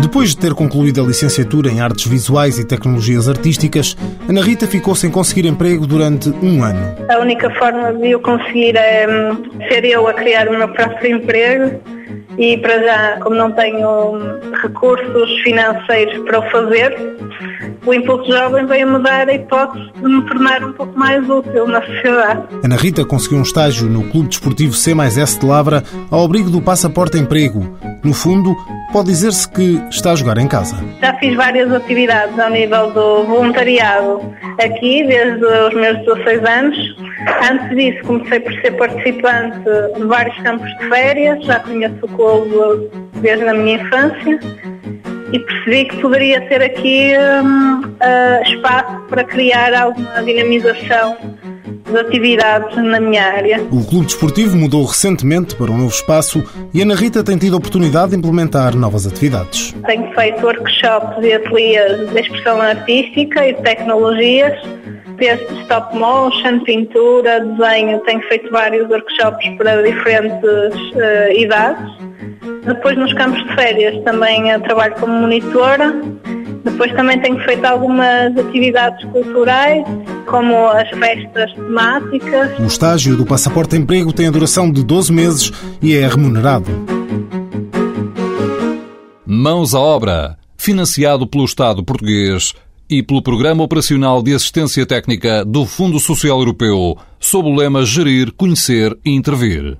Depois de ter concluído a licenciatura em Artes Visuais e Tecnologias Artísticas, Ana Rita ficou sem conseguir emprego durante um ano. A única forma de eu conseguir é ser eu a criar o meu próprio emprego e para já, como não tenho recursos financeiros para o fazer, o Impulso Jovem veio-me dar a hipótese de me tornar um pouco mais útil na sociedade. Ana Rita conseguiu um estágio no Clube Desportivo C mais S de Lavra ao abrigo do Passaporte Emprego. No fundo, pode dizer-se que está a jogar em casa. Já fiz várias atividades ao nível do voluntariado aqui, desde os meus 16 anos. Antes disso, comecei por ser participante de vários campos de férias, já conheço o desde a minha infância e percebi que poderia ter aqui um, uh, espaço para criar alguma dinamização de atividades na minha área. O Clube Desportivo mudou recentemente para um novo espaço e a Ana Rita tem tido a oportunidade de implementar novas atividades. Tenho feito workshops e ateliês de expressão artística e de tecnologias, desde stop motion, pintura, desenho. Tenho feito vários workshops para diferentes uh, idades. Depois nos campos de férias também uh, trabalho como monitora. Depois também tenho feito algumas atividades culturais, como as festas temáticas. O estágio do Passaporte Emprego tem a duração de 12 meses e é remunerado. Mãos à obra, financiado pelo Estado português e pelo Programa Operacional de Assistência Técnica do Fundo Social Europeu, sob o lema Gerir, Conhecer e Intervir.